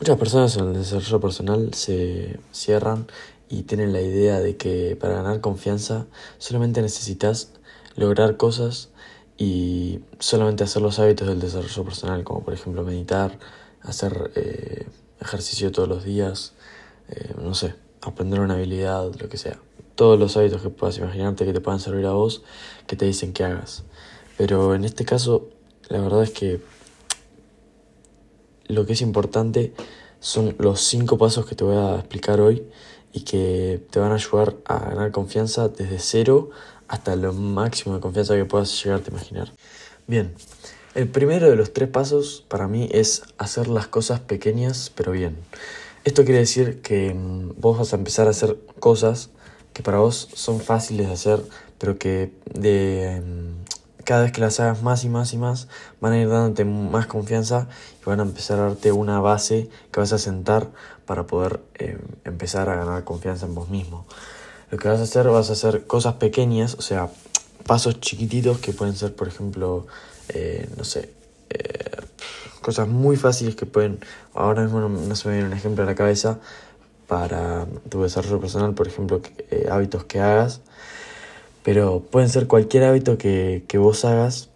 Muchas personas en el desarrollo personal se cierran y tienen la idea de que para ganar confianza solamente necesitas lograr cosas y solamente hacer los hábitos del desarrollo personal, como por ejemplo meditar, hacer eh, ejercicio todos los días, eh, no sé, aprender una habilidad, lo que sea. Todos los hábitos que puedas imaginarte que te puedan servir a vos, que te dicen que hagas. Pero en este caso, la verdad es que lo que es importante son los cinco pasos que te voy a explicar hoy y que te van a ayudar a ganar confianza desde cero hasta lo máximo de confianza que puedas llegarte a imaginar. Bien, el primero de los tres pasos para mí es hacer las cosas pequeñas pero bien. Esto quiere decir que mm, vos vas a empezar a hacer cosas que para vos son fáciles de hacer, pero que de mm, cada vez que las hagas más y más y más, van a ir dándote más confianza y van a empezar a darte una base que vas a sentar para poder eh, empezar a ganar confianza en vos mismo. Lo que vas a hacer, vas a hacer cosas pequeñas, o sea, pasos chiquititos que pueden ser, por ejemplo, eh, no sé, eh, cosas muy fáciles que pueden, ahora mismo no, se me viene un ejemplo a la cabeza para tu desarrollo personal, por ejemplo, hábitos que hagas pero pueden ser cualquier hábito que, vos hagas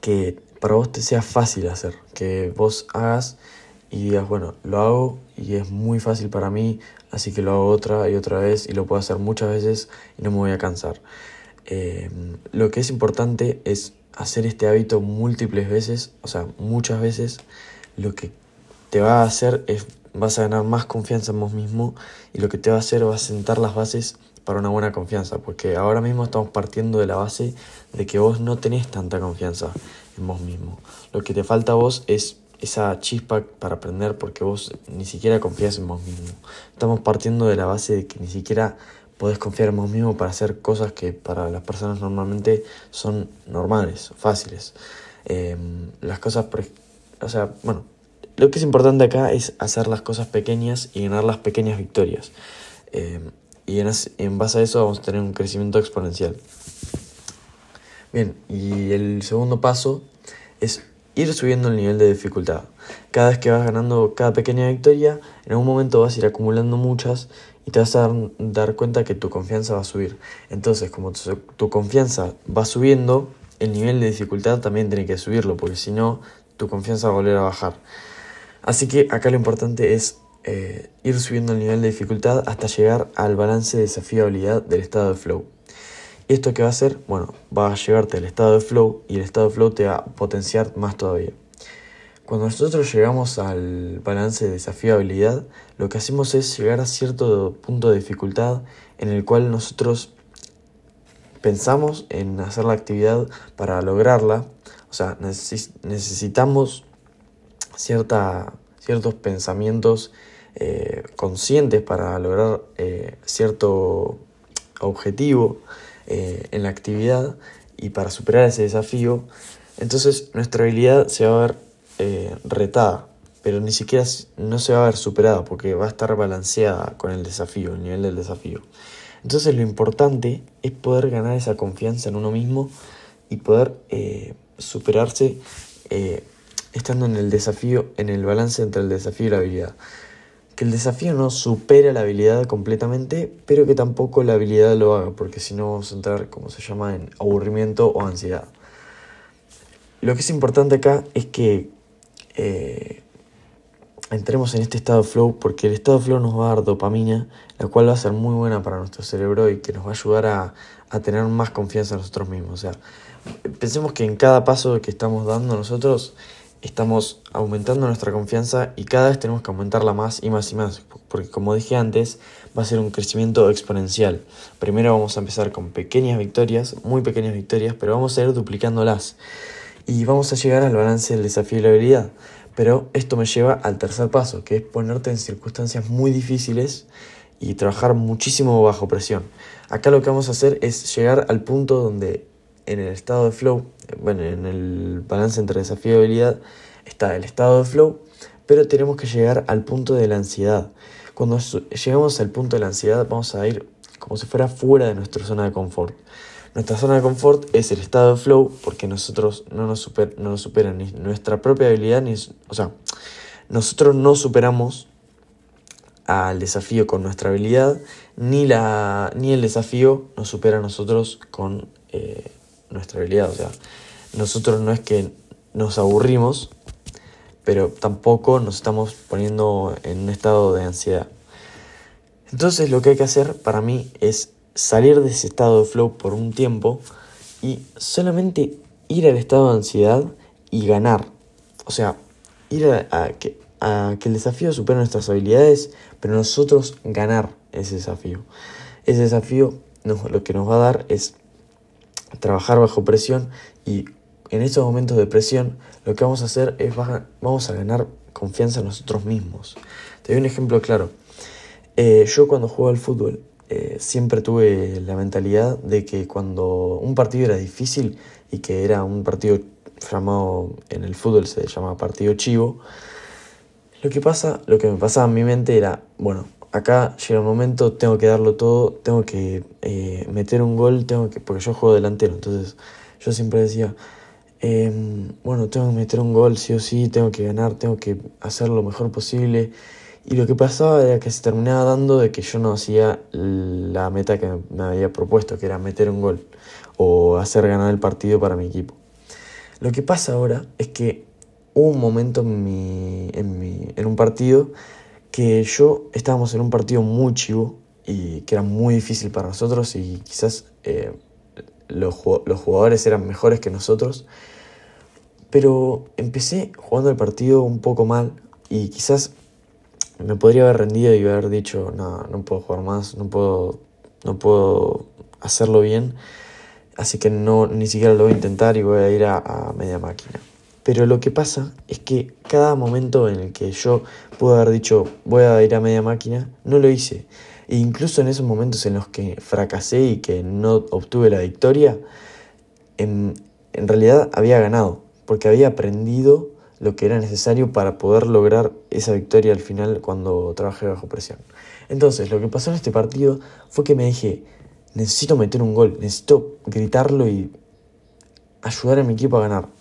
que para vos te sea fácil hacer, que vos hagas y digas, bueno, lo hago y es muy fácil para mí, así que lo hago otra y otra vez y lo puedo hacer muchas veces y no me voy a cansar. Eh, lo que es importante es hacer este hábito múltiples veces, o sea, muchas veces, lo que te va a hacer es, vas a ganar más confianza en vos mismo y lo que te va a hacer va a sentar las bases para una buena confianza, porque ahora mismo estamos partiendo de la base de que vos no tenés tanta confianza en vos mismo. Lo que te falta a vos es esa chispa para aprender porque vos ni siquiera confías en vos mismo. Estamos partiendo de la base de que ni siquiera podés confiar en vos mismo para hacer cosas que para las personas normalmente son normales, fáciles. Em, las cosas, o sea, bueno, lo que es importante acá es hacer las cosas pequeñas y ganar las pequeñas victorias. Em, y en, base a eso vamos a tener un crecimiento exponencial. Bien, y el segundo paso es ir subiendo el nivel de dificultad. Cada vez que vas ganando cada pequeña victoria, en algún momento vas a ir acumulando muchas y te vas a dar, cuenta que tu confianza va a subir. Entonces, como tu, confianza va subiendo, el nivel de dificultad también tiene que subirlo, porque si no, tu confianza va a volver a bajar. Así que acá lo importante es eh, ir subiendo el nivel de dificultad hasta llegar al balance de desafío-habilidad del estado de flow. ¿Y esto qué va a hacer? Bueno, va a llevarte al estado de flow y el estado de flow te va a potenciar más todavía. Cuando nosotros llegamos al balance de desafío-habilidad, lo que hacemos es llegar a cierto punto de dificultad en el cual nosotros pensamos en hacer la actividad para lograrla. O sea, necesitamos cierta, ciertos pensamientos eh, conscientes para lograr eh, cierto objetivo eh, en la actividad y para superar ese desafío, entonces nuestra habilidad se va a ver retada, pero ni siquiera no se va a ver superada porque va a estar balanceada con el desafío, el nivel del desafío. Entonces lo importante es poder ganar esa confianza en uno mismo y poder superarse estando en el desafío, en el balance entre el desafío y la habilidad que el desafío no supera la habilidad completamente, pero que tampoco la habilidad lo haga, porque si no vamos a entrar, como se llama, en aburrimiento o ansiedad. Lo que es importante acá es que eh, entremos en este estado de flow, porque el estado de flow nos va a dar dopamina, la cual va a ser muy buena para nuestro cerebro y que nos va a ayudar a, a tener más confianza en nosotros mismos. O sea, pensemos que en cada paso que estamos dando nosotros, estamos aumentando nuestra confianza y cada vez tenemos que aumentarla más y más y más, porque como dije antes, va a ser un crecimiento exponencial. Primero vamos a empezar con pequeñas victorias, muy pequeñas victorias, pero vamos a ir duplicándolas y vamos a llegar al balance del desafío y la habilidad. Pero esto me lleva al tercer paso, que es ponerte en circunstancias muy difíciles y trabajar muchísimo bajo presión. Acá lo que vamos a hacer es llegar al punto donde en el estado de flow, bueno, en el balance entre desafío y habilidad, está el estado de flow, pero tenemos que llegar al punto de la ansiedad. Cuando llegamos al punto de la ansiedad, vamos a ir como si fuera fuera de nuestra zona de confort. Nuestra zona de confort es el estado de flow porque nosotros no nos, super, no nos superan ni nuestra propia habilidad, ni, o sea, nosotros no superamos al desafío con nuestra habilidad, ni, la, ni el desafío nos supera a nosotros con eh, nuestra habilidad. O sea, nosotros no es que nos aburrimos, pero tampoco nos estamos poniendo en un estado de ansiedad. Entonces lo que hay que hacer para mí es salir de ese estado de flow por un tiempo y solamente ir al estado de ansiedad y ganar. O sea, ir a, que, a que el desafío supere nuestras habilidades, pero nosotros ganar ese desafío. Ese desafío lo que nos va a dar es trabajar bajo presión y en estos momentos de presión lo que vamos a hacer es vamos a ganar confianza en nosotros mismos. Te doy un ejemplo claro. Eh, yo cuando juego al fútbol eh, siempre tuve la mentalidad de que cuando un partido era difícil y que era un partido llamado en el fútbol se llama partido chivo, lo que pasa, lo que me pasaba en mi mente era, bueno, acá llega un momento, tengo que darlo todo, tengo que eh, meter un gol, tengo que, porque yo juego delantero, entonces yo siempre decía, em, bueno, tengo que meter un gol sí o sí, tengo que ganar, tengo que hacer lo mejor posible. Y lo que pasaba era que se terminaba dando de que yo no hacía la meta que me había propuesto, que era meter un gol o hacer ganar el partido para mi equipo. Lo que pasa ahora es que hubo un momento en, mi, en, mi, en un partido que yo estábamos en un partido muy chivo y que era muy difícil para nosotros y quizás eh, los, los jugadores eran mejores que nosotros. Pero empecé jugando el partido un poco mal y quizás me podría haber rendido y haber dicho, no, no puedo jugar más, no puedo, no puedo hacerlo bien, así que no, ni siquiera lo voy a intentar y voy a ir a, media máquina. Pero lo que pasa es que cada momento en el que yo pude haber dicho voy a ir a media máquina, no lo hice. E incluso en esos momentos en los que fracasé y que no obtuve la victoria, en, en realidad había ganado, porque había aprendido lo que era necesario para poder lograr esa victoria al final cuando trabajé bajo presión. Entonces, lo que pasó en este partido fue que me dije, necesito meter un gol, necesito gritarlo y ayudar a mi equipo a ganar.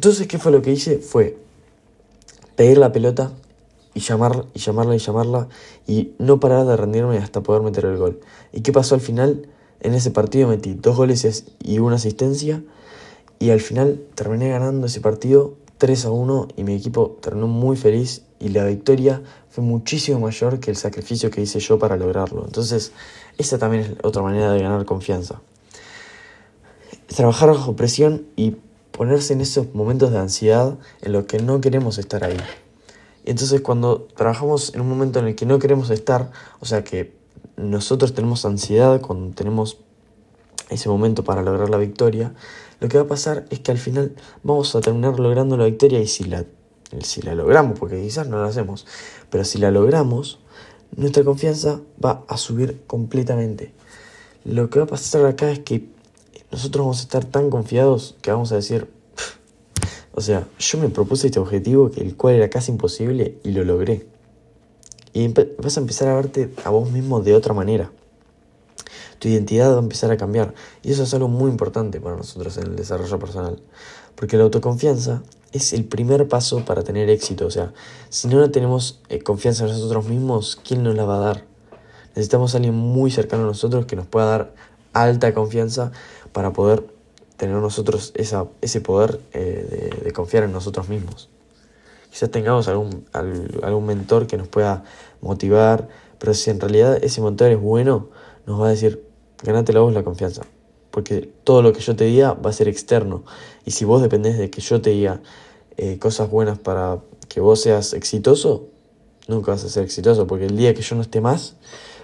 Entonces, ¿qué fue lo que hice? Fue pedir la pelota y, llamar, y llamarla y llamarla y no parar de rendirme hasta poder meter el gol. ¿Y qué pasó al final? En ese partido metí dos goles y una asistencia y al final terminé ganando ese partido 3 a 1 y mi equipo terminó muy feliz y la victoria fue muchísimo mayor que el sacrificio que hice yo para lograrlo. Entonces, esa también es otra manera de ganar confianza. Trabajar bajo presión y ponerse en esos momentos de ansiedad en los que no queremos estar ahí. Entonces, cuando trabajamos en un momento en el que no queremos estar, o sea que nosotros tenemos ansiedad cuando tenemos ese momento para lograr la victoria, lo que va a pasar es que al final vamos a terminar logrando la victoria y si la, si la logramos, porque quizás no la hacemos, pero si la logramos, nuestra confianza va a subir completamente. Lo que va a pasar acá es que nosotros vamos a estar tan confiados que vamos a decir, o sea, yo me propuse este objetivo, el cual era casi imposible, y lo logré. Y vas a empezar a verte a vos mismo de otra manera tu identidad va a empezar a cambiar. Y eso es algo muy importante para nosotros en el desarrollo personal. Porque la autoconfianza es el primer paso para tener éxito. O sea, si no tenemos eh, confianza en nosotros mismos, ¿quién nos la va a dar? Necesitamos a alguien muy cercano a nosotros que nos pueda dar alta confianza para poder tener nosotros esa, ese poder eh, de, confiar en nosotros mismos. Quizás tengamos algún, algún mentor que nos pueda motivar, pero si en realidad ese mentor es bueno, nos va a decir, ganate la voz la confianza. Porque todo lo que yo te diga va a ser externo. Y si vos dependés de que yo te diga eh, cosas buenas para que vos seas exitoso, nunca vas a ser exitoso. Porque el día que yo no esté más,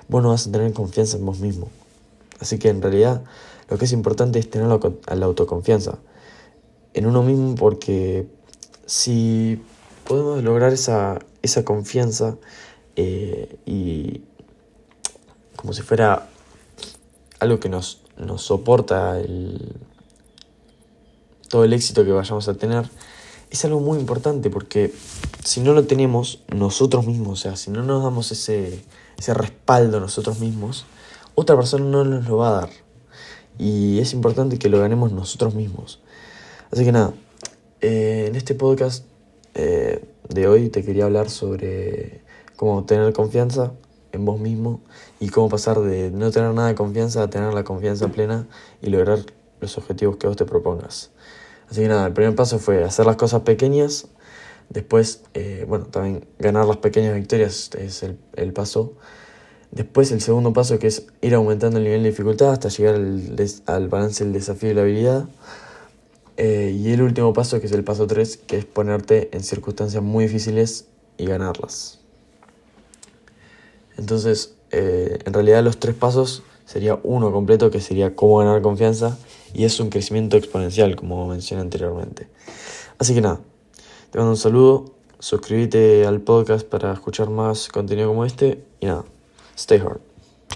vos no vas a tener confianza en vos mismo. Así que en realidad lo que es importante es tener la, autoconfianza en uno mismo porque si podemos lograr esa, esa confianza eh, y como si fuera algo que nos, nos soporta el, todo el éxito que vayamos a tener, es algo muy importante porque si no lo tenemos nosotros mismos, o sea, si no nos damos ese, ese respaldo nosotros mismos, otra persona no nos lo va a dar. Y es importante que lo ganemos nosotros mismos. Así que nada, eh, en este podcast eh, de hoy te quería hablar sobre cómo tener confianza en vos mismo y cómo pasar de no tener nada de confianza a tener la confianza plena y lograr los objetivos que vos te propongas. Así que nada, el primer paso fue hacer las cosas pequeñas, después, eh, bueno, también ganar las pequeñas victorias es el, el, paso. Después el segundo paso que es ir aumentando el nivel de dificultad hasta llegar al, al balance del desafío y la habilidad. Eh, y el último paso que es el paso 3, que es ponerte en circunstancias muy difíciles y ganarlas. Entonces, eh, en realidad los tres pasos sería uno completo que sería cómo ganar confianza y es un crecimiento exponencial como mencioné anteriormente. Así que nada, te mando un saludo, suscríbete al podcast para escuchar más contenido como este y nada, stay hard.